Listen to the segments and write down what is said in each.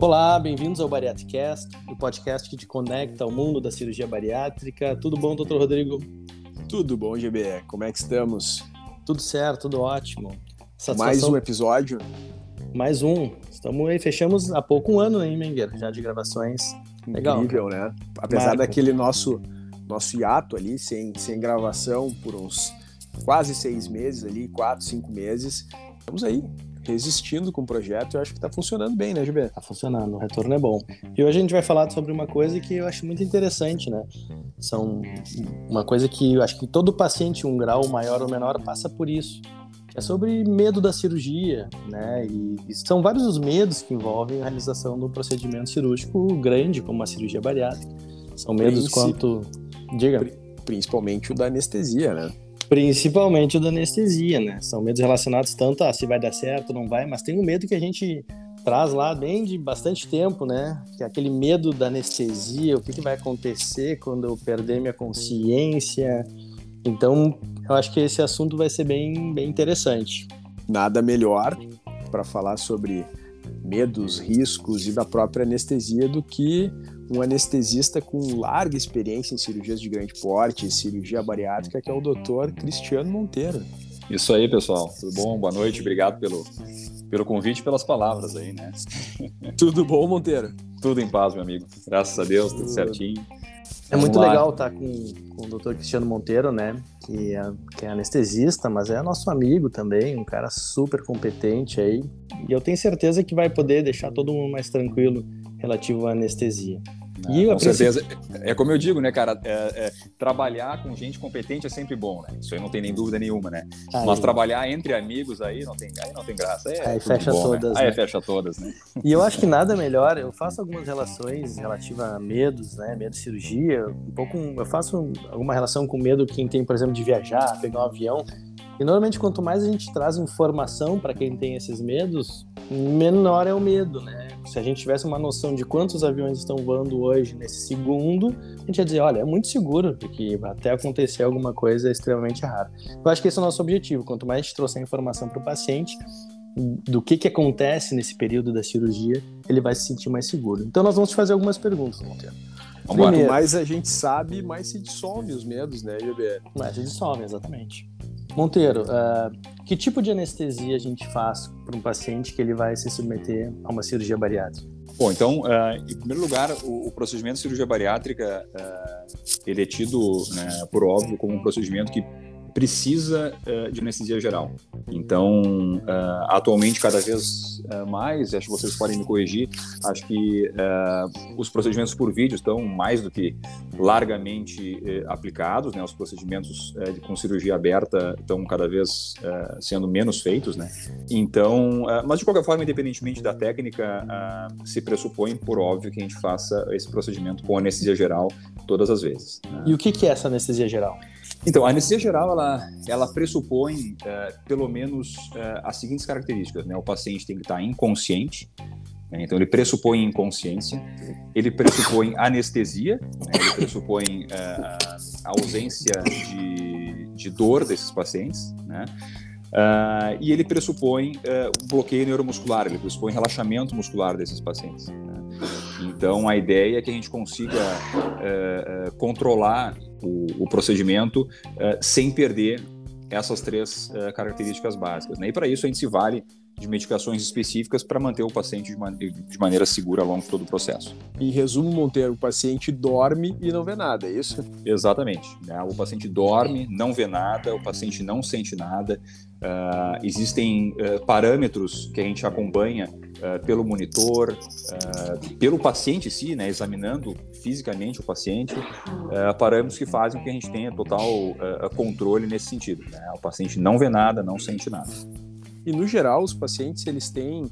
Olá, bem-vindos ao Bariatricast, o podcast que te conecta ao mundo da cirurgia bariátrica. Tudo bom, doutor Rodrigo? Tudo bom, GBE. Como é que estamos? Tudo certo, tudo ótimo. Satisfação... Mais um episódio? Mais um. Estamos aí, fechamos há pouco um ano, hein, Mengueira, já de gravações. Legal. Incrível, né? Apesar Marco. daquele nosso, nosso hiato ali, sem, sem gravação, por uns quase seis meses ali, quatro, cinco meses, estamos aí, resistindo com o projeto, eu acho que está funcionando bem, né, GB? Está funcionando, o retorno é bom. E hoje a gente vai falar sobre uma coisa que eu acho muito interessante, né? São uma coisa que eu acho que todo paciente, um grau maior ou menor, passa por isso. É sobre medo da cirurgia, né? E, e são vários os medos que envolvem a realização do procedimento cirúrgico grande, como a cirurgia bariátrica. São medos Princip... quanto. Diga. Principalmente o da anestesia, né? Principalmente o da anestesia, né? São medos relacionados tanto a se vai dar certo, não vai, mas tem um medo que a gente traz lá bem de bastante tempo, né? Que é aquele medo da anestesia, o que, que vai acontecer quando eu perder minha consciência. Então, eu acho que esse assunto vai ser bem, bem interessante. Nada melhor para falar sobre medos, riscos e da própria anestesia do que um anestesista com larga experiência em cirurgias de grande porte e cirurgia bariátrica, que é o Dr. Cristiano Monteiro. Isso aí, pessoal. Tudo bom? Boa noite. Obrigado pelo, pelo convite e pelas palavras aí, né? Tudo bom, Monteiro? Tudo em paz, meu amigo. Graças a Deus, tudo certinho. É muito lá. legal estar com, com o Dr. Cristiano Monteiro, né? Que é, que é anestesista, mas é nosso amigo também, um cara super competente aí. E eu tenho certeza que vai poder deixar todo mundo mais tranquilo relativo à anestesia. E com certeza. É como eu digo, né, cara? É, é, trabalhar com gente competente é sempre bom, né? Isso aí não tem nem dúvida nenhuma, né? Aí. Mas trabalhar entre amigos aí não tem, aí não tem graça. É aí fecha bom, todas. Né? Aí né? fecha todas, né? E eu acho que nada melhor. Eu faço algumas relações relativas a medos, né? Medo de cirurgia. Um pouco. Eu faço alguma relação com medo quem tem, por exemplo, de viajar, pegar um avião. E normalmente, quanto mais a gente traz informação para quem tem esses medos, menor é o medo, né? Se a gente tivesse uma noção de quantos aviões estão voando hoje nesse segundo, a gente ia dizer, olha, é muito seguro, porque até acontecer alguma coisa é extremamente raro. Eu acho que esse é o nosso objetivo. Quanto mais a gente trouxer informação para o paciente do que, que acontece nesse período da cirurgia, ele vai se sentir mais seguro. Então, nós vamos te fazer algumas perguntas, Monteiro. Quanto mais a gente sabe, mais se dissolve os medos, né, IBL? Mais se dissolve, exatamente. Monteiro, uh, que tipo de anestesia a gente faz para um paciente que ele vai se submeter a uma cirurgia bariátrica? Bom, então, uh, em primeiro lugar, o, o, procedimento de cirurgia bariátrica, uh, ele é tido, né, por óbvio, como um procedimento que precisa uh, de anestesia geral. Então, uh, atualmente, cada vez uh, mais, acho que vocês podem me corrigir, acho que os procedimentos por vídeo estão mais do que largamente aplicados, né? Os procedimentos com cirurgia aberta estão cada vez sendo menos feitos, né? Então, mas de qualquer forma, independentemente da técnica, se pressupõe, por óbvio, que a gente faça esse procedimento com anestesia geral todas as vezes. Né? E o que é essa anestesia geral? Então, a anestesia geral, ela, ela pressupõe, uh, pelo menos, uh, as seguintes características, né? O paciente tem que estar inconsciente, né? então ele pressupõe inconsciência, ele pressupõe anestesia, né? ele pressupõe uh, a ausência de, de dor desses pacientes, né? Uh, e ele pressupõe uh, bloqueio neuromuscular, ele pressupõe relaxamento muscular desses pacientes. Né? Então, a ideia é que a gente consiga uh, controlar o, o procedimento sem perder essas três características básicas. Né? E para isso, a gente se vale de medicações específicas para manter o paciente de, man de, maneira segura ao longo de todo o processo. Em resumo, Monteiro, o paciente dorme e não vê nada, é isso? Exatamente. Né? O paciente dorme, não vê nada, o paciente não sente nada. Uh, existem uh, parâmetros que a gente acompanha uh, pelo monitor, pelo paciente em si, né, examinando fisicamente o paciente, parâmetros que fazem com que a gente tenha total controle nesse sentido. Né? O paciente não vê nada, não sente nada. E no geral, os pacientes eles têm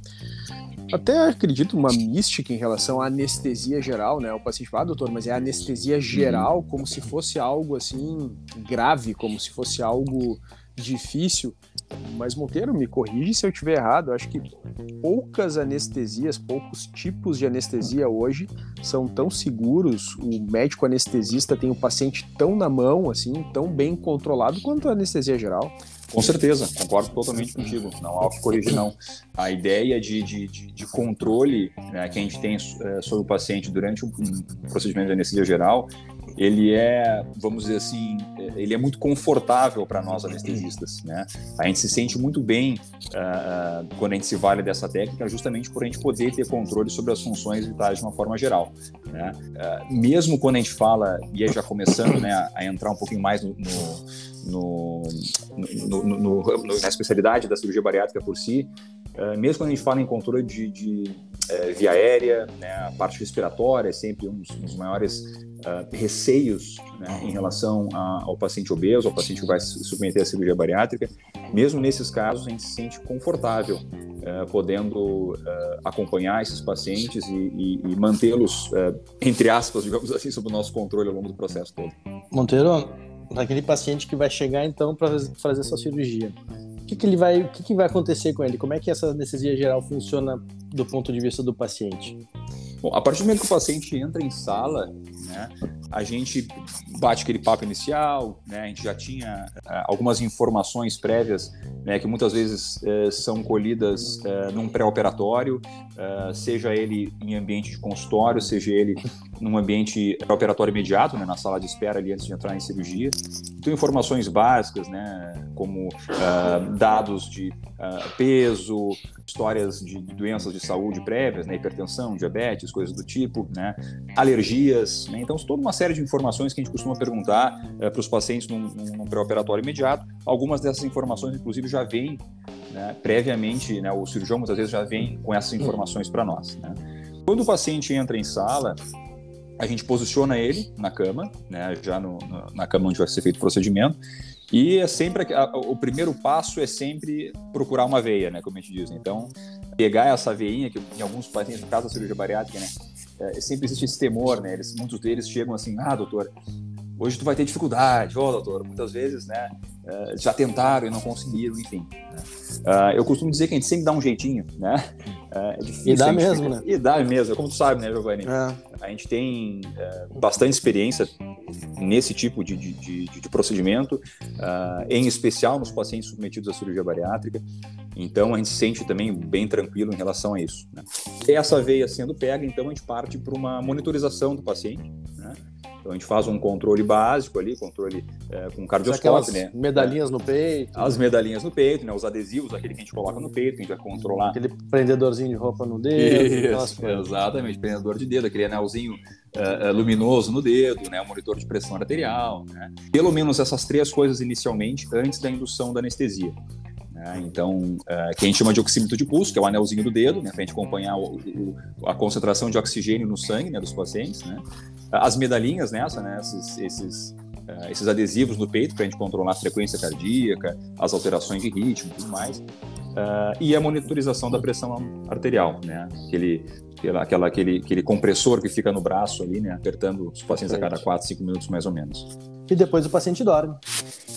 até acredito uma mística em relação à anestesia geral, né? O paciente fala, ah, doutor, mas é anestesia geral, como se fosse algo assim grave, como se fosse algo difícil. Mas Monteiro, me corrige se eu estiver errado. Eu acho que poucas anestesias, poucos tipos de anestesia hoje são tão seguros. O médico anestesista tem o paciente tão na mão, assim, tão bem controlado quanto a anestesia geral. Com certeza, concordo totalmente contigo. Não há o que corrigir, não. A ideia de, de, de, controle né, que a gente tem é, sobre o paciente durante um procedimento de anestesia geral ele é, vamos dizer assim, ele é muito confortável para nós anestesistas, né? A gente se sente muito bem uh, quando a gente se vale dessa técnica, justamente por a gente poder ter controle sobre as funções vitais de uma forma geral, né? Uh, mesmo quando a gente fala, e aí já começando né, a, entrar um pouquinho mais no, no, no, no, na especialidade da cirurgia bariátrica por si, mesmo quando a gente fala em controle de, de é, via aérea, né, a parte respiratória é sempre um dos, um dos maiores uh, receios né, em relação a, ao paciente obeso, ao paciente que vai se submeter à cirurgia bariátrica. Mesmo nesses casos, a gente se sente confortável uh, podendo uh, acompanhar esses pacientes e, e, e mantê-los, entre aspas, digamos assim, sob o nosso controle ao longo do processo todo. Monteiro, aquele paciente que vai chegar então para fazer essa cirurgia, que, que ele vai, o que, que vai acontecer com ele? Como é que essa anestesia geral funciona do ponto de vista do paciente? Bom, a partir do momento que o paciente entra em sala, né, a gente bate aquele papo inicial, né, a gente já tinha uh, algumas informações prévias, né, que muitas vezes uh, são colhidas uh, num pré-operatório, seja ele em ambiente de consultório, seja ele num ambiente operatório imediato, né, na sala de espera ali antes de entrar em cirurgia. Então, informações básicas, né, como dados de peso, histórias de doenças de saúde prévias, né, hipertensão, diabetes, coisas do tipo, né, alergias, né, então toda uma série de informações que a gente costuma perguntar é, para os pacientes num, num pré-operatório imediato. Algumas dessas informações, inclusive, já vêm né, previamente, né, o cirurgião muitas vezes já vem com essas informações para nós. Né. Quando o paciente entra em sala, a gente posiciona ele na cama, né, já no, na cama onde vai ser feito o procedimento, e é sempre a, o primeiro passo é sempre procurar uma veia, né, como a gente diz. Então, pegar essa veinha que em alguns pacientes, no caso da cirurgia bariátrica, né, é, sempre existe esse temor, né? Eles, muitos deles chegam assim, ah, doutor, hoje tu vai ter dificuldade, ó, oh, doutor, muitas vezes, né, é, já tentaram e não conseguiram, enfim. Né? Uh, eu costumo dizer que a gente sempre dá um jeitinho, né? Uh, é difícil. E dá mesmo, né? E dá mesmo, como tu sabe, né, Giovanni? É. A gente tem uh, bastante experiência nesse tipo de, de, de, de procedimento, em especial nos pacientes submetidos à cirurgia bariátrica. Então, a gente se sente também bem tranquilo em relação a isso. Né? Essa veia sendo pega, então a gente parte para uma monitorização do paciente, né? Então a gente faz um controle básico ali, controle é, com cardioscópio, né? Medalhinhas no peito. As medalhinhas no peito, né? Os adesivos, aquele que a gente coloca no peito, a gente vai controlar. Aquele prendedorzinho de roupa no dedo. Isso, exatamente, prendedor de dedo, aquele anelzinho uh, luminoso no dedo, né? O monitor de pressão arterial, né? Pelo menos essas três coisas inicialmente antes da indução da anestesia. Né? Então, uh, que a gente chama de oxímetro de pulso, que é o anelzinho do dedo, né? para a gente acompanhar o, o, a concentração de oxigênio no sangue né, dos pacientes. Né? As medalhinhas nessa, né? esses, esses, uh, esses adesivos no peito, para a gente controlar a frequência cardíaca, as alterações de ritmo e tudo mais. Uh, e a monitorização da pressão arterial, né? Aquele, aquela, aquela, aquele, aquele compressor que fica no braço ali, né? Apertando os pacientes a cada 4, 5 minutos mais ou menos. E depois o paciente dorme.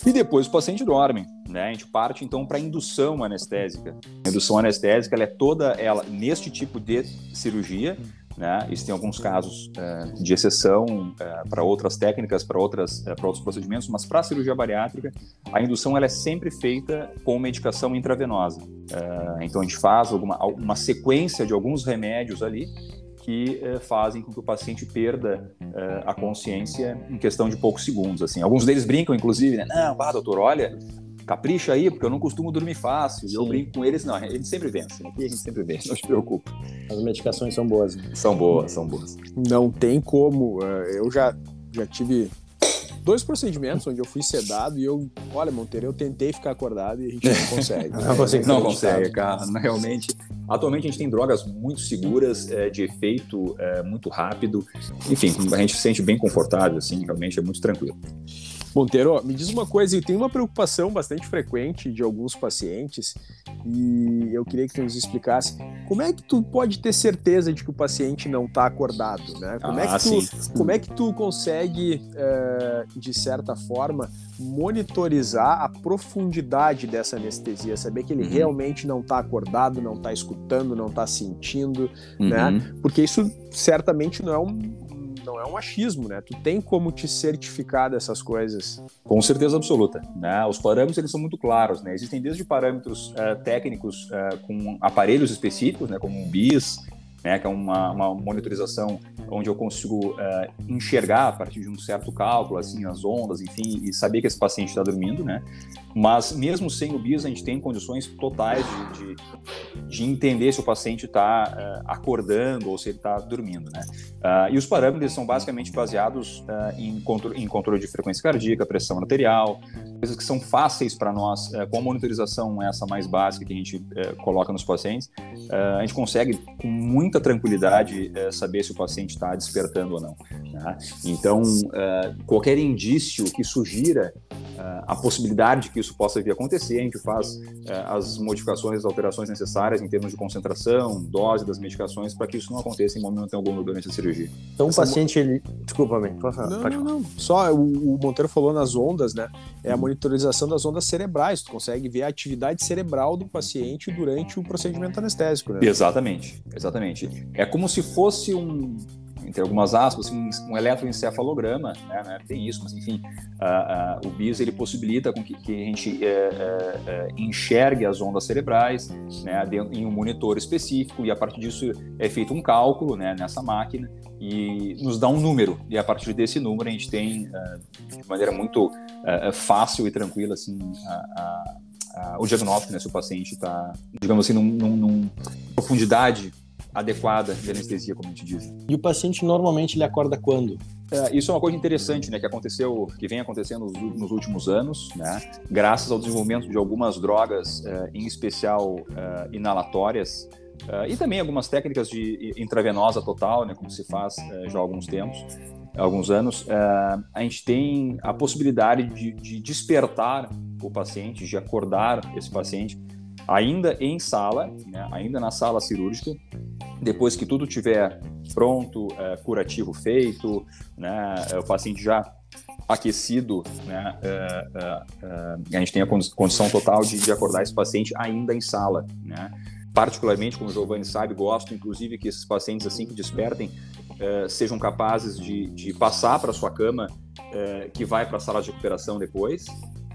E depois o paciente dorme, né? A gente parte então para indução anestésica. A indução anestésica ela é toda ela neste tipo de cirurgia, né? Tem alguns casos uh, de exceção uh, para outras técnicas, para outras uh, para outros procedimentos, mas para a cirurgia bariátrica a indução ela é sempre feita com medicação intravenosa. então a gente faz alguma uma sequência de alguns remédios ali que eh, fazem com que o paciente perda eh, a consciência em questão de poucos segundos. Assim, alguns deles brincam, inclusive, né? Não, bah, doutor, olha, capricha aí, porque eu não costumo dormir fácil. E eu brinco com eles, não, a gente sempre vence. Aqui a gente sempre vence, não se preocupe. As medicações são boas. Né? São boas, são boas. Não tem como. Eh, eu já, já tive dois procedimentos onde eu fui sedado e eu, olha, Monteiro, eu tentei ficar acordado e a gente não consegue. não, consegue, não consegue, cara. Realmente, atualmente a gente tem drogas muito seguras, é, de efeito é, muito rápido. Enfim, a gente se sente bem confortável, assim, realmente é muito tranquilo. Monteiro, me diz uma coisa, eu tenho uma preocupação bastante frequente de alguns pacientes e eu queria que tu nos explicasse como é que tu pode ter certeza de que o paciente não está acordado, né? Como, ah, é que tu, como é que tu consegue, é, de certa forma, monitorizar a profundidade dessa anestesia, saber que ele uhum. realmente não está acordado, não está escutando, não está sentindo, né? uhum. né? Porque isso certamente não é um não é um achismo, né? Tu tem como te certificar dessas coisas. Com certeza absoluta. Né? Os parâmetros eles são muito claros, né? Existem desde parâmetros uh, técnicos uh, com aparelhos específicos, né? Como um BIS, né, que é uma, uma monitorização onde eu consigo uh, enxergar a partir de um certo cálculo, assim, as ondas, enfim, e saber que esse paciente está dormindo, né? Mas mesmo sem o BIS, a gente tem condições totais de, de, de entender se o paciente está uh, acordando ou se ele está dormindo, né? Uh, e os parâmetros são basicamente baseados em, contro em controle de frequência cardíaca, pressão arterial, coisas que são fáceis para nós, com a monitorização essa mais básica que a gente coloca nos pacientes, a gente consegue com muita tranquilidade é, saber se o paciente está despertando ou não. Né? Então, é, qualquer indício que sugira é, a possibilidade de que isso possa vir a acontecer, a gente faz as modificações, as alterações necessárias em termos de concentração, dose das medicações, para que isso não aconteça em momento algum durante a cirurgia. Então, o paciente, ele. Desculpa, bem. Pode falar. Não, não, não. Só o, o Monteiro falou nas ondas, né? É a monitorização das ondas cerebrais. Tu consegue ver a atividade cerebral do paciente durante o procedimento anestésico, né? Exatamente, exatamente. É como se fosse um, entre algumas aspas, um, um eletroencefalograma, né, né, tem isso, mas enfim, o BIS ele possibilita com que, que a gente uh, enxergue as ondas cerebrais né, dentro, em um monitor específico e a partir disso é feito um cálculo né, nessa máquina e nos dá um número. E a partir desse número a gente tem de maneira muito fácil e tranquila assim a, o diagnóstico, né, se o paciente está, digamos assim, num, num, num profundidade adequada de anestesia, como a gente diz. E o paciente normalmente ele acorda quando? É, isso é uma coisa interessante, né, que aconteceu, que vem acontecendo nos, nos últimos anos, né, graças ao desenvolvimento de algumas drogas, é, em especial é, inalatórias, e também algumas técnicas de intravenosa total, né, como se faz já há alguns tempos, alguns anos, a gente tem a possibilidade de, de despertar o paciente, de acordar esse paciente ainda em sala, né, ainda na sala cirúrgica, depois que tudo tiver pronto, é, curativo feito, né, é, o paciente já aquecido, né, é, é, é a gente tem a condição total de, de, acordar esse paciente ainda em sala, né. Particularmente, como o Giovanni sabe, gosto inclusive que esses pacientes assim que despertem é, sejam capazes de, de passar para sua cama que vai para a sala de recuperação depois?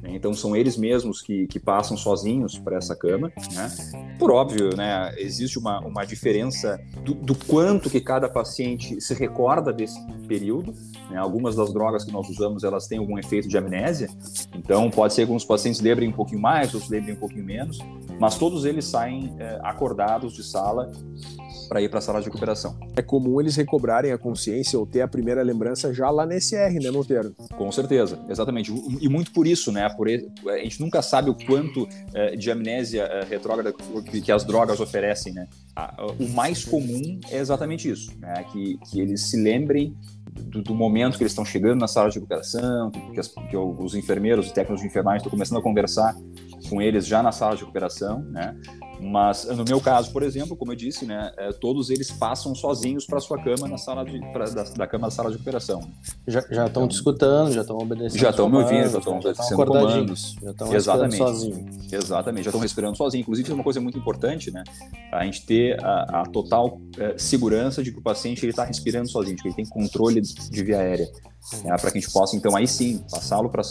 Então são eles mesmos que, que passam sozinhos para essa cama. Né? Por óbvio, né, existe uma, uma diferença do, do, quanto que cada paciente se recorda desse período. Né? Algumas das drogas que nós usamos elas têm algum efeito de amnésia, então pode ser que alguns pacientes lembrem um pouquinho mais, outros lembrem um pouquinho menos, mas todos eles saem é, acordados de sala para ir para a sala de recuperação. É comum eles recobrarem a consciência ou ter a primeira lembrança já lá nesse R, né, Monteiro? Com certeza, exatamente. E muito por isso, né? Por, a gente nunca sabe o quanto é, de amnésia é, retrógrada que, que, as drogas oferecem, né? o mais comum é exatamente isso, né? Que, que eles se lembrem do, do, momento que eles estão chegando na sala de recuperação, que, as, que os enfermeiros, os técnicos de enfermagem estão começando a conversar com eles já na sala de recuperação, né? Mas no meu caso, por exemplo, como eu disse, né, é, todos eles passam sozinhos para sua cama na sala de, pra, da, da, cama da sala de recuperação. Já estão então, te escutando, já estão obedecendo. Já estão me ouvindo, já estão obedecendo comandos. Já estão respirando sozinho. Exatamente, já estão respirando sozinho. Inclusive, é uma coisa muito importante, né? A gente ter a, a total é, segurança de que o paciente está respirando sozinho, de que ele tem controle de via aérea né, para que a gente possa, então, aí sim, passá-lo para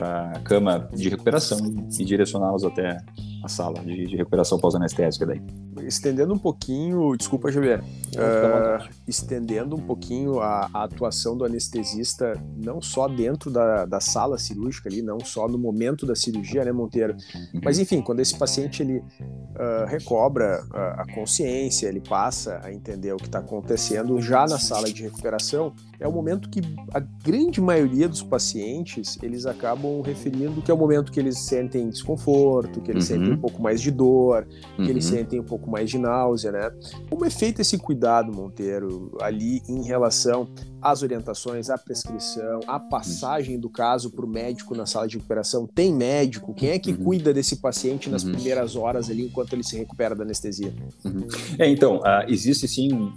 a cama de recuperação e direcioná-los até a sala de, de recuperação pós-anestésica daí. Estendendo um pouquinho, desculpa, Javier, uh, estendendo um pouquinho a, a, atuação do anestesista, não só dentro da, da sala cirúrgica ali, não só no momento da cirurgia, né, Monteiro? Uhum. Mas, enfim, quando esse paciente ele uh, recobra a, a consciência, ele passa a entender o que está acontecendo já na sala de recuperação, é o momento que a grande maioria dos pacientes eles acabam referindo que é o momento que eles sentem desconforto, que eles uhum. sentem um pouco mais de dor, que uhum. eles sentem um pouco mais de náusea, né? Como é feito esse cuidado, Monteiro, ali em relação às orientações, à prescrição, à passagem do caso para o médico na sala de recuperação? Tem médico? Quem é que uhum. cuida desse paciente nas uhum. primeiras horas ali enquanto ele se recupera da anestesia? Uhum. É, então, uh, existe sim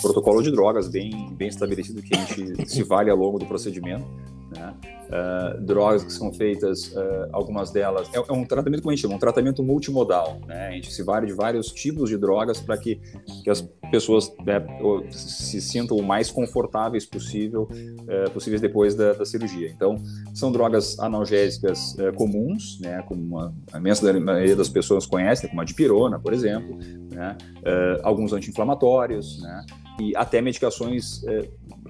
protocolo de drogas bem, bem estabelecido que a gente se vale ao longo do procedimento. Né? Uh, drogas que são feitas, uh, algumas delas, é, é, um tratamento, como a gente chama, um tratamento multimodal, né? A gente se vale de vários tipos de drogas para que, que as pessoas né, se sintam o mais confortáveis possível, uh, possíveis depois da, da, cirurgia. Então, são drogas analgésicas comuns, né? Como a, a maioria das pessoas conhece, como a dipirona, por exemplo, né? alguns anti-inflamatórios, né? E até medicações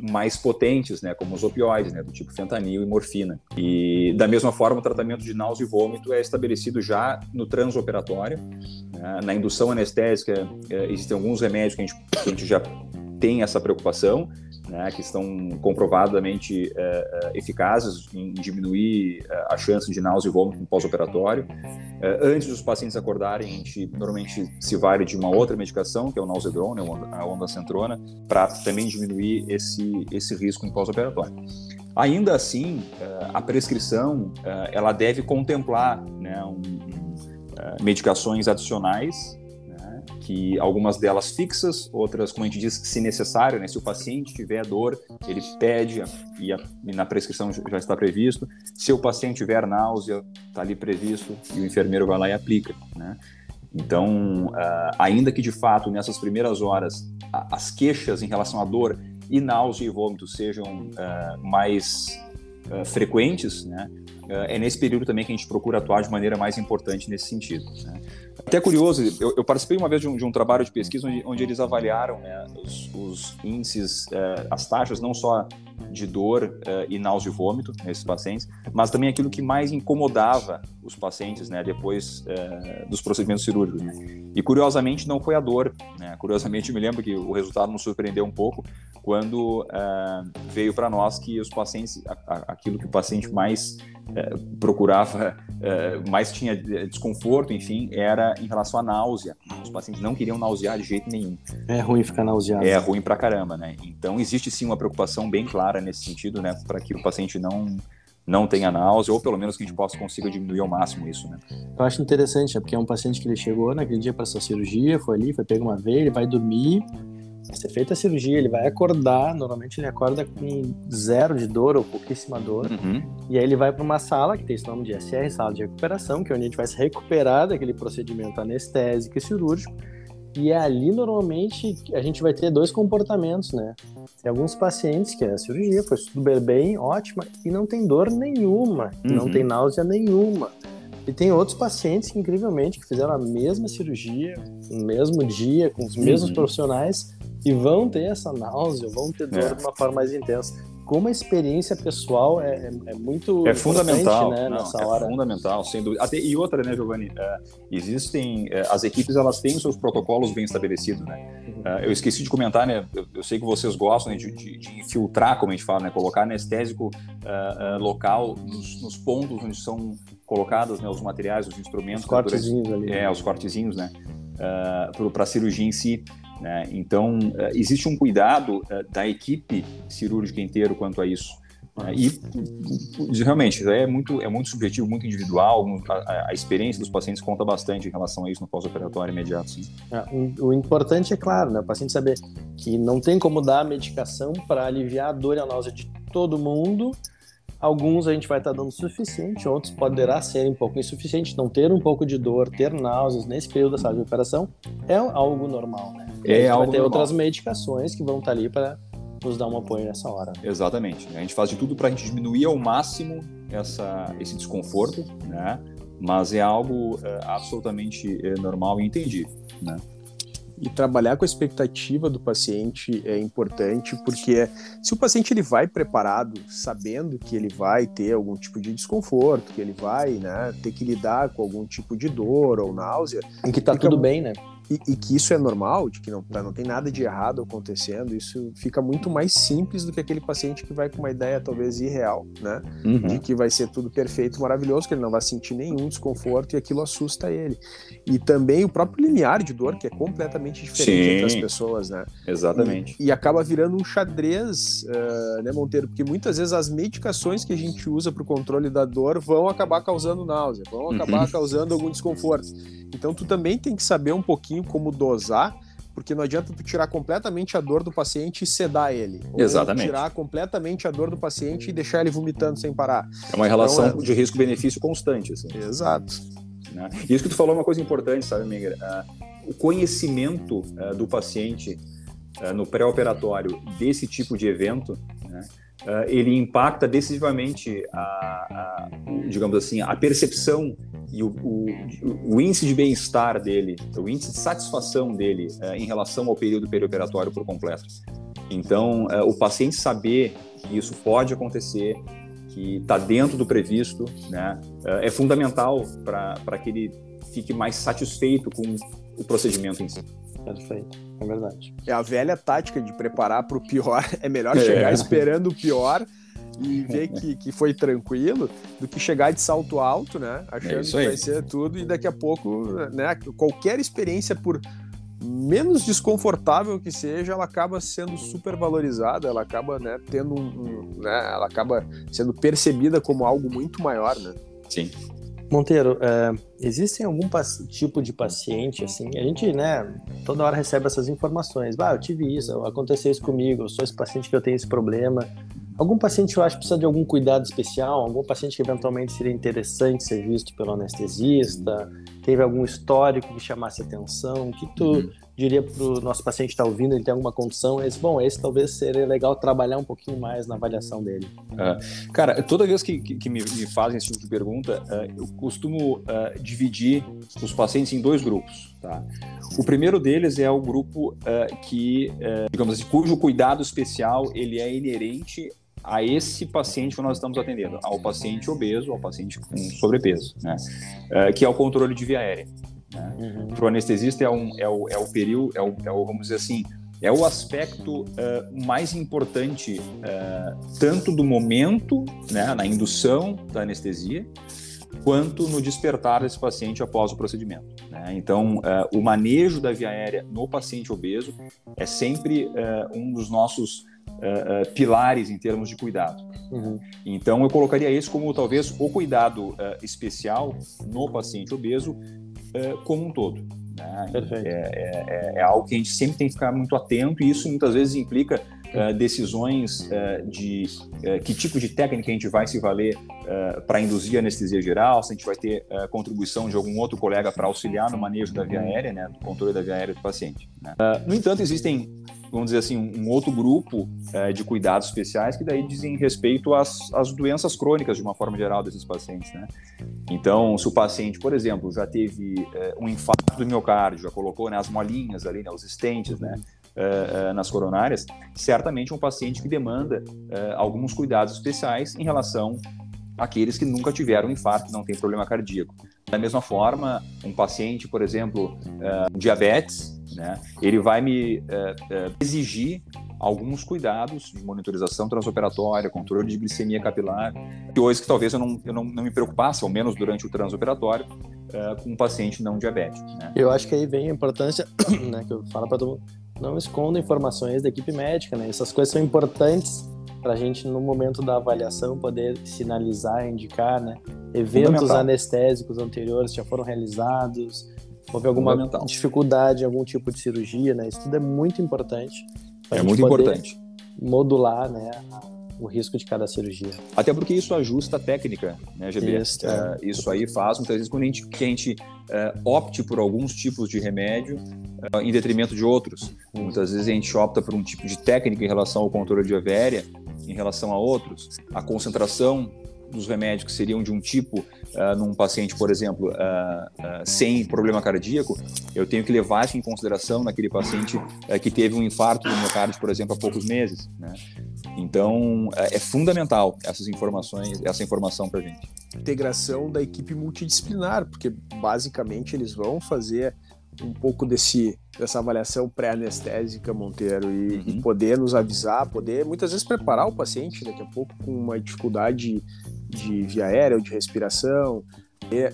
mais potentes, né, como os opioides, né, do tipo fentanil e morfina. E da mesma forma, o tratamento de náusea e vômito é estabelecido já no transoperatório. Né, na indução anestésica, é, existem alguns remédios que a, gente, a gente já tem essa preocupação, né, que estão comprovadamente é, é eficazes em diminuir a chance de náusea e vômito no pós-operatório. Antes dos pacientes acordarem, a gente normalmente se vale de uma outra medicação, que é o Nausedron, né, a ondansetrona, para também diminuir esse, esse risco em pós-operatório. Ainda assim, é, a prescrição ela deve contemplar né, um, um, medicações adicionais que algumas delas fixas, outras, como a gente diz, se necessário, né? Se o paciente tiver dor, ele pede e, a, e na prescrição já está previsto. Se o paciente tiver náusea, está ali previsto e o enfermeiro vai lá e aplica, né? Então, ainda que de fato nessas primeiras horas as queixas em relação à dor e náusea e vômito sejam uh, mais uh, frequentes, né? é nesse período também que a gente procura atuar de maneira mais importante nesse sentido. Né? Até curioso, eu, eu, participei uma vez de um, de um, trabalho de pesquisa onde, onde eles avaliaram né, os, os, índices, as taxas não só de dor e náusea e vômito nesses pacientes, mas também aquilo que mais incomodava os pacientes né, depois dos procedimentos cirúrgicos. Né? E curiosamente não foi a dor. Né? Curiosamente, eu me lembro que o resultado nos surpreendeu um pouco quando veio para nós que os pacientes, a, a, aquilo que o paciente mais procurava, mais tinha desconforto, enfim, era em relação à náusea. Os pacientes não queriam nausear de jeito nenhum. É ruim ficar nauseado. É ruim pra caramba, né? Então existe sim uma preocupação bem clara nesse sentido, né? Para que o paciente não não tenha náusea, ou pelo menos que a gente possa consiga diminuir ao máximo isso, né? Eu acho interessante, é porque é um paciente que ele chegou naquele dia para sua cirurgia, foi ali, foi pegar uma veia, ele vai dormir, vai ser feita a cirurgia, ele vai acordar, normalmente ele acorda com zero de dor ou pouquíssima dor, uhum. e aí ele vai para uma sala que tem esse nome de SR, sala de recuperação, que é onde a gente vai se recuperar daquele procedimento anestésico e cirúrgico, e ali, normalmente, a gente vai ter dois comportamentos, né? Tem alguns pacientes que a cirurgia foi super bem, ótima, e não tem dor nenhuma, uhum. não tem náusea nenhuma. E tem outros pacientes que, incrivelmente, que fizeram a mesma cirurgia, no mesmo dia, com os mesmos uhum. profissionais, e vão ter essa náusea, vão ter dor é. de uma forma mais intensa como a experiência pessoal é, é, é muito é fundamental né, não, nessa é hora. fundamental sem dúvida Até, e outra né Giovanni é, existem é, as equipes elas têm os seus protocolos bem estabelecidos né uhum. É, eu esqueci de comentar né eu, eu sei que vocês gostam né, de, de, de, infiltrar como a gente fala né colocar anestésico local nos, nos, pontos onde são colocados né, os materiais os instrumentos os cortezinhos ali é né? os cortezinhos né para a cirurgia em si né? Então, é, existe um cuidado é, da equipe cirúrgica inteira quanto a isso. Né? E realmente é muito, é muito subjetivo, muito individual. A, a, experiência dos pacientes conta bastante em relação a isso no pós-operatório imediato. Sim. É, o, o, importante é claro, né? O paciente saber que não tem como dar a medicação para aliviar a dor e a náusea de todo mundo Alguns a gente vai estar tá dando suficiente, outros poderá ser um pouco insuficiente. Não ter um pouco de dor, ter náuseas nesse período da sala de operação é algo normal, né? É algo vai ter normal. outras medicações que vão estar tá ali para nos dar um apoio nessa hora. Exatamente. A gente faz de tudo para a gente diminuir ao máximo essa, esse desconforto, né? Mas é algo é, absolutamente é, normal e entendível, né? E trabalhar com a expectativa do paciente é importante, porque se o paciente ele vai preparado, sabendo que ele vai ter algum tipo de desconforto, que ele vai né, ter que lidar com algum tipo de dor ou náusea. Em que tá tudo bem, né? E, e, que isso é normal, de que não, tá, não tem nada de errado acontecendo, isso fica muito mais simples do que aquele paciente que vai com uma ideia talvez irreal, né? Uhum. De que vai ser tudo perfeito, maravilhoso, que ele não vai sentir nenhum desconforto e aquilo assusta ele. E também o próprio limiar de dor, que é completamente diferente Sim, entre as pessoas, né? Exatamente. E, e acaba virando um xadrez, uh, né, Monteiro? Porque muitas vezes as medicações que a gente usa para o controle da dor vão acabar causando náusea, vão acabar uhum. causando algum desconforto. Então tu também tem que saber um pouquinho como dosar, porque não adianta tu tirar completamente a dor do paciente e sedar ele. Exatamente. tirar completamente a dor do paciente e deixar ele vomitando sem parar. É uma relação então, é... de risco-benefício constante. Assim. Exato. Né? E isso que tu falou é uma coisa importante, sabe, Menger? Uh, o conhecimento uh, do paciente uh, no pré-operatório desse tipo de evento, né? Uh, ele impacta decisivamente a, a, digamos assim, a percepção e o, o, o índice de bem-estar dele, o índice de satisfação dele uh, em relação ao período perioperatório por completo. Então, uh, o paciente saber que isso pode acontecer, que está dentro do previsto, né, é fundamental para que ele fique mais satisfeito com o procedimento em si. Perfeito, é verdade. É a velha tática de preparar para o pior. É melhor chegar é. esperando o pior e ver que, que foi tranquilo do que chegar de salto alto, né? Achando é que vai ser tudo e daqui a pouco, né? Qualquer experiência por menos desconfortável que seja, ela acaba sendo super valorizada, ela acaba, né, tendo um, um né, ela acaba sendo percebida como algo muito maior, né? Sim. Monteiro, é, existem algum tipo de paciente, assim, a gente, né, toda hora recebe essas informações, ah, eu tive isso, aconteceu isso comigo, eu sou esse paciente que eu tenho esse problema. Algum paciente eu acho que precisa de algum cuidado especial, algum paciente que eventualmente seria interessante ser visto pelo anestesista, teve algum histórico que chamasse atenção, que tu diria para o nosso paciente estar tá ouvindo, ele tem alguma condição, esse, bom, esse talvez seria legal trabalhar um pouquinho mais na avaliação dele. Uh, cara, toda vez que, que, que me, me, fazem esse tipo de pergunta, uh, eu costumo uh, dividir os pacientes em dois grupos. Tá? O primeiro deles é o grupo que, digamos assim, cujo cuidado especial ele é inerente a esse paciente que nós estamos atendendo, ao paciente obeso, ao paciente com sobrepeso, né? que é o controle de via aérea. Né? Uhum. Para o anestesista é, um, é, o, é o período, é o, é o, vamos dizer assim, é o aspecto uh, mais importante uh, tanto do momento, né, na indução da anestesia, quanto no despertar desse paciente após o procedimento. Né? Então, uh, o manejo da via aérea no paciente obeso é sempre um dos nossos pilares em termos de cuidado. Uhum. Então, eu colocaria isso como talvez o cuidado especial no paciente obeso é, como um todo. Né? É, é, é, é, algo que a gente sempre tem que ficar muito atento e isso muitas vezes implica uh, decisões uh, de que tipo de técnica a gente vai se valer para induzir anestesia geral, se a gente vai ter contribuição de algum outro colega para auxiliar no manejo da via aérea, né, do controle da via aérea do paciente. Né? no entanto, existem vamos dizer assim, um outro grupo é, de cuidados especiais que daí dizem respeito às, às doenças crônicas de uma forma geral desses pacientes, né? Então, se o paciente, por exemplo, já teve é, um infarto do miocárdio, já colocou né, as molinhas ali, né, os estentes, né? É, é nas coronárias, certamente é um paciente que demanda alguns cuidados especiais em relação àqueles que nunca tiveram infarto, não tem problema cardíaco. Da mesma forma, um paciente, por exemplo, uh, diabetes, né? Ele vai me é, é, exigir alguns cuidados de monitorização transoperatória, controle de glicemia capilar, coisas que talvez eu não, eu não, não me preocupasse, ao menos durante o transoperatório, é, com um paciente não diabético. Né? Eu acho que aí vem a importância, né, que eu falo para todo mundo, não esconda informações da equipe médica, né? Essas coisas são importantes para a gente, no momento da avaliação, poder sinalizar, indicar, né? Eventos anestésicos anteriores já foram realizados, houve alguma dificuldade algum tipo de cirurgia, né? Isso tudo é muito importante. É muito importante. Modular, né? O risco de cada cirurgia. Até porque isso ajusta a técnica, né, GB? Isso, é. uh, isso aí faz muitas vezes quando a gente, que a gente uh, opte por alguns tipos de remédio uh, em detrimento de outros. Muitas vezes a gente opta por um tipo de técnica em relação ao controle de ovéria em relação a outros. A concentração dos remédios que seriam de um tipo uh, num paciente, por exemplo, uh, sem problema cardíaco, eu tenho que levar isso em consideração naquele paciente que teve um infarto do miocárdio, por exemplo, há poucos meses. Né? Então, é fundamental essas informações, essa informação para a gente. Integração da equipe multidisciplinar, porque basicamente eles vão fazer um pouco desse dessa avaliação pré-anestésica, Monteiro, e, uhum. e, poder nos avisar, poder muitas vezes preparar o paciente daqui a pouco com uma dificuldade de via aérea ou de respiração, e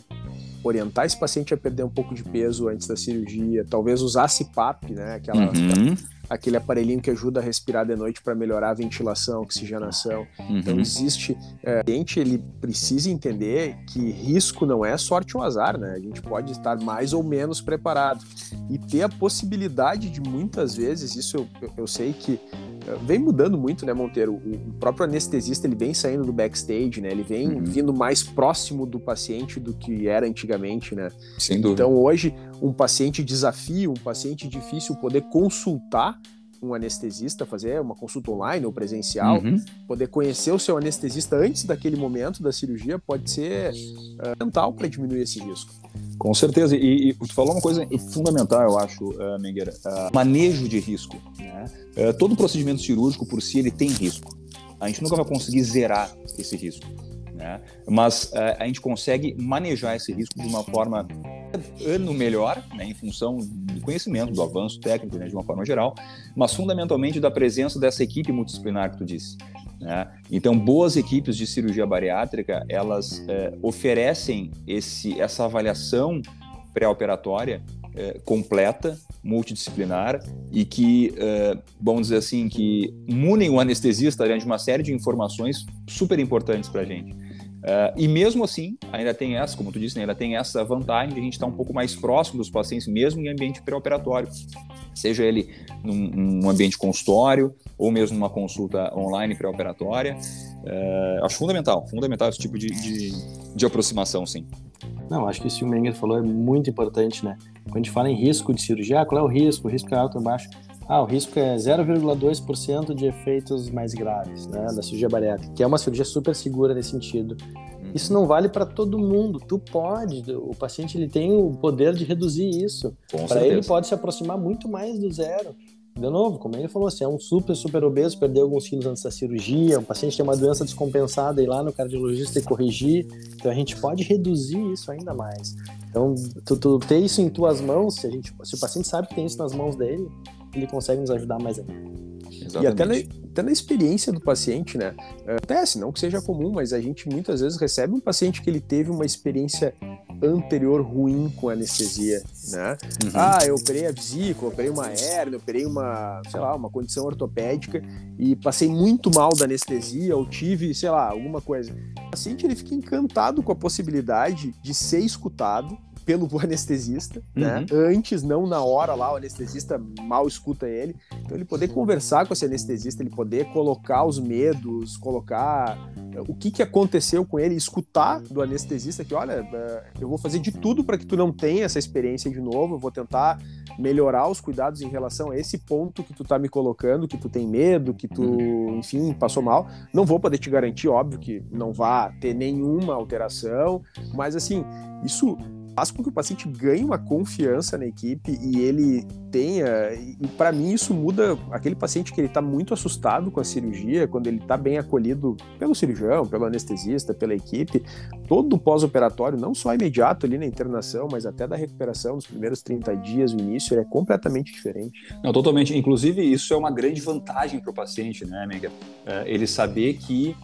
orientar esse paciente a perder um pouco de peso antes da cirurgia, talvez usar CPAP, né, aquela, uhum. Aquele aparelhinho que ajuda a respirar de noite para melhorar a ventilação, a oxigenação. Uhum. Então existe, é, a gente ele precisa entender que risco não é sorte ou azar, né? A gente pode estar mais ou menos preparado e ter a possibilidade de muitas vezes, isso eu, eu, eu sei que é, vem mudando muito, né, Monteiro? O, próprio anestesista ele vem saindo do backstage, né? Ele vem uhum. vindo mais próximo do paciente do que era antigamente, né? Sem dúvida. Então hoje um paciente desafio, um paciente difícil poder consultar um anestesista, fazer uma consulta online ou presencial, uhum. poder conhecer o seu anestesista antes daquele momento da cirurgia pode ser uh, para diminuir esse risco. Com certeza. E, e, tu falou uma coisa fundamental, eu acho, uh, Mengueira. Uh, manejo de risco. Né? Uh, todo procedimento cirúrgico por si ele tem risco. A gente nunca vai conseguir zerar esse risco. Né? Mas uh, a gente consegue manejar esse risco de uma forma ano melhor, né, em função do conhecimento, do avanço técnico, né, de uma forma geral, mas fundamentalmente da presença dessa equipe multidisciplinar que tu disse. Né? Então, boas equipes de cirurgia bariátrica, elas é, oferecem esse, essa avaliação pré-operatória é, completa, multidisciplinar e que, é, vamos dizer assim, que munem o anestesista de uma série de informações super importantes para a gente. Uh, e mesmo assim, ainda tem essa, como tu disse, né, ainda tem essa vantagem de a gente estar um pouco mais próximo dos pacientes, mesmo em ambiente pré-operatório. Seja ele num, num, ambiente consultório ou mesmo numa consulta online pré-operatória. Uh, acho fundamental, fundamental esse tipo de, de, de, aproximação, sim. Não, acho que isso que o Menger falou é muito importante, né? Quando a gente fala em risco de cirurgia, ah, qual é o risco? O risco é alto ou baixo? Ah, o risco é 0,2% de efeitos mais graves, né, da cirurgia bariátrica, que é uma cirurgia super segura nesse sentido. Uhum. Isso não vale para todo mundo. Tu pode, o paciente ele tem o poder de reduzir isso. Para ele pode se aproximar muito mais do zero. De novo, como ele falou, se é um super, super obeso, perdeu alguns quilos antes da cirurgia, um paciente tem uma doença descompensada, ir lá no cardiologista e corrigir. Então a gente pode reduzir isso ainda mais. Então, tu, tu ter isso em tuas mãos, se, a gente, se o paciente sabe que tem isso nas mãos dele, ele consegue nos ajudar mais ainda. Exatamente. E até na, até na experiência do paciente, né? Acontece, não que seja comum, mas a gente muitas vezes recebe um paciente que ele teve uma experiência anterior ruim com anestesia, né? Uhum. Ah, eu operei a vesícula, operei uma hernia, operei uma, sei lá, uma condição ortopédica e passei muito mal da anestesia ou tive, sei lá, alguma coisa. O paciente ele fica encantado com a possibilidade de ser escutado, pelo anestesista, né? uhum. né? Antes, não na hora lá, o anestesista mal escuta ele. Então ele poder conversar com esse anestesista, ele poder colocar os medos, colocar eh, o que, que aconteceu com ele, escutar do anestesista que, olha, eh, eu vou fazer de tudo para que tu não tenha essa experiência de novo, eu vou tentar melhorar os cuidados em relação a esse ponto que tu tá me colocando, que tu tem medo, que tu, uhum. enfim, passou mal. Não vou poder te garantir, óbvio, que não vá ter nenhuma alteração, mas assim, isso faz com que o paciente ganhe uma confiança na equipe e ele tenha. E para mim isso muda aquele paciente que ele está muito assustado com a cirurgia, quando ele está bem acolhido pelo cirurgião, pelo anestesista, pela equipe, todo o pós-operatório, não só imediato ali na internação, mas até da recuperação, nos primeiros 30 dias, o início, é completamente diferente. Não, totalmente. Inclusive, isso é uma grande vantagem para o paciente, né, amiga? É, ele saber que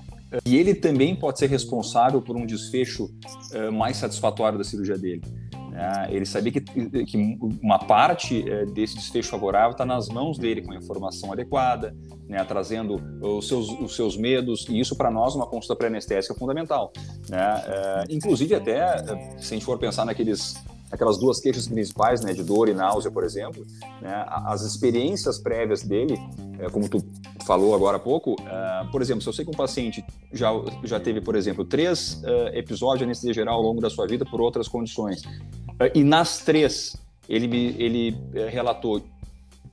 e ele também pode ser responsável por um desfecho uh, mais satisfatório da cirurgia dele. Né? Ele sabia que, que uma parte uh, desse desfecho favorável está nas mãos dele, com a informação adequada, né? trazendo os seus, os seus medos, e isso para nós, uma consulta pré-anestésica, é fundamental. Né? Uh, inclusive, até se a gente for pensar naqueles aquelas duas queixas principais, né, de dor e náusea, por exemplo, né, as experiências prévias dele, é, como tu falou agora há pouco, uh, por exemplo, se eu sei que um paciente já, já teve, por exemplo, três uh, episódios de anestesia geral ao longo da sua vida por outras condições, uh, e nas três ele, ele relatou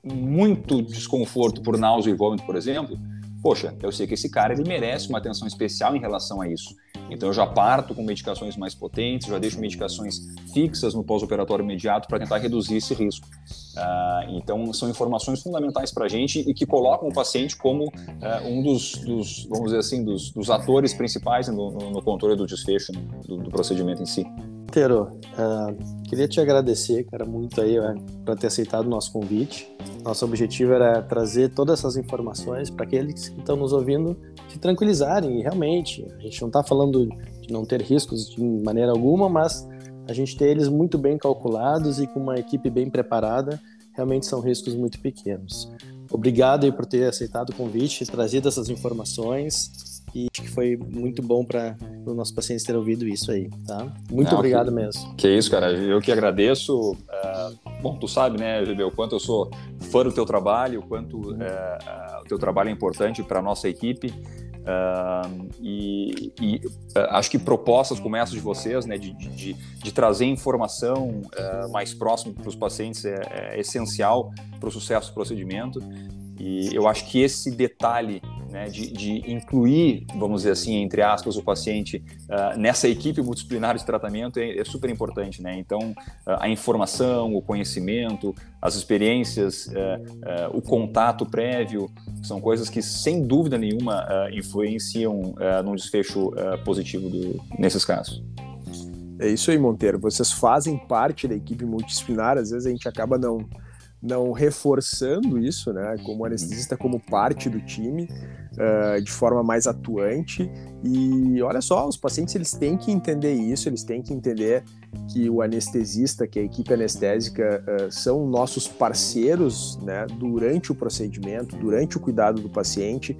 muito desconforto por náusea e vômito, por exemplo, poxa, eu sei que esse cara ele merece uma atenção especial em relação a isso. Então eu já parto com medicações mais potentes, já deixo medicações fixas no pós-operatório imediato para tentar reduzir esse risco. Uh, então são informações fundamentais para a gente e que colocam o paciente como uh, um dos, dos, vamos dizer assim, dos, dos atores principais no, no, no, controle do desfecho do, do procedimento em si. Tero, uh, queria te agradecer, cara, muito aí uh, para ter aceitado o nosso convite. Nosso objetivo era trazer todas essas informações para aqueles que estão nos ouvindo se tranquilizarem. E realmente, a gente não está falando de não ter riscos de maneira alguma, mas a gente ter eles muito bem calculados e com uma equipe bem preparada, realmente são riscos muito pequenos. obrigado aí por ter aceitado o convite, trazido essas informações e acho que foi muito bom para os nossos pacientes terem ouvido isso aí, tá? Muito Não, obrigado que, mesmo. Que isso, cara. Eu que agradeço. Uh, bom, tu sabe, né, GB, o quanto eu sou fã do teu trabalho, o quanto uh, uh, o teu trabalho é importante para a nossa equipe. Uh, e, e uh, acho que propostas como essas de vocês, né, de, de, de trazer informação uh, mais próximo para os pacientes é, é essencial para o sucesso do procedimento. E eu acho que esse detalhe né, de, de, incluir, vamos dizer assim, entre aspas, o paciente uh, nessa equipe multidisciplinar de tratamento é, é super importante. Né? Então, uh, a informação, o conhecimento, as experiências, uh, o contato prévio são coisas que, sem dúvida nenhuma, influenciam num desfecho positivo do, nesses casos. É isso aí, Monteiro. Vocês fazem parte da equipe multidisciplinar, às vezes a gente acaba não não reforçando isso, né, como anestesista, como parte do time, uh, de forma mais atuante. E olha só, os pacientes eles têm que entender isso, eles têm que entender que o anestesista, que a equipe anestésica, uh, são nossos parceiros né, durante o procedimento, durante o cuidado do paciente.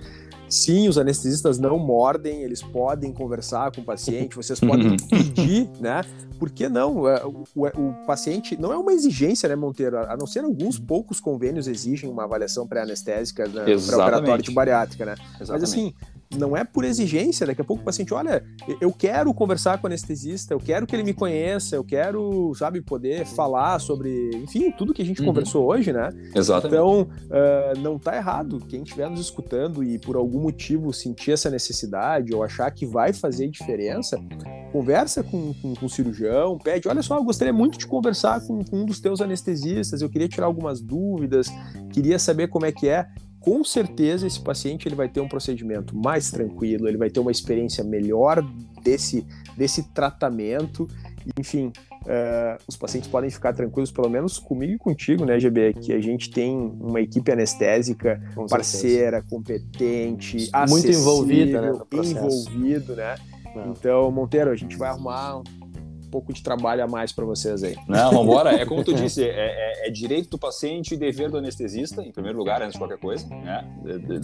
Sim, os anestesistas não mordem, eles podem conversar com o paciente, vocês podem uhum. pedir, né? Por que não? É, o, o, o, paciente não é uma exigência, né, Monteiro? A não ser alguns poucos convênios exigem uma avaliação pré-anestésica né, pré-operatória de bariátrica, né? Exatamente. Mas assim, não é por exigência, daqui a pouco o paciente, olha, eu quero conversar com o anestesista, eu quero que ele me conheça, eu quero, sabe, poder falar sobre, enfim, tudo que a gente uhum. conversou hoje, né? Exatamente. Então, uh, não tá errado. Quem estiver nos escutando e por algum motivo sentir essa necessidade ou achar que vai fazer diferença, conversa com, com, com o cirurgião, pede, olha só, eu gostaria muito de conversar com, com um dos teus anestesistas, eu queria tirar algumas dúvidas, queria saber como é que é com certeza esse paciente ele vai ter um procedimento mais tranquilo, ele vai ter uma experiência melhor desse, desse tratamento. Enfim, uh, os pacientes podem ficar tranquilos, pelo menos comigo e contigo, né, GB? Que a gente tem uma equipe anestésica com parceira, certeza. competente, muito envolvida, né, envolvido, né? Não. Então, Monteiro, a gente vai arrumar pouco de trabalho a mais para vocês aí. Não, vamos embora. É como tu disse, é, é, é, direito do paciente e dever do anestesista, em primeiro lugar, antes de qualquer coisa, né?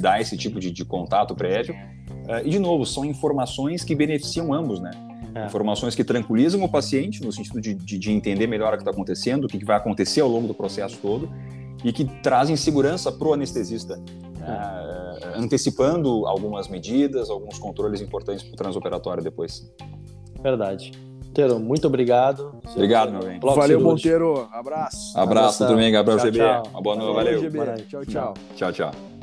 Dar esse tipo de, de contato prévio. Uh, e, de novo, são informações que beneficiam ambos, né? É. Informações que tranquilizam o paciente, no sentido de, de, de entender melhor o que está acontecendo, o que, que vai acontecer ao longo do processo todo, e que trazem segurança para o anestesista, né? uh, antecipando algumas medidas, alguns controles importantes para o transoperatório depois. Verdade. Monteiro, muito obrigado. Obrigado, meu bem. Valeu, Monteiro. Abraço. Abraço, Domingo. Abraço, GB. Uma boa noite. Valeu. Tchau, tchau. Tchau, tchau.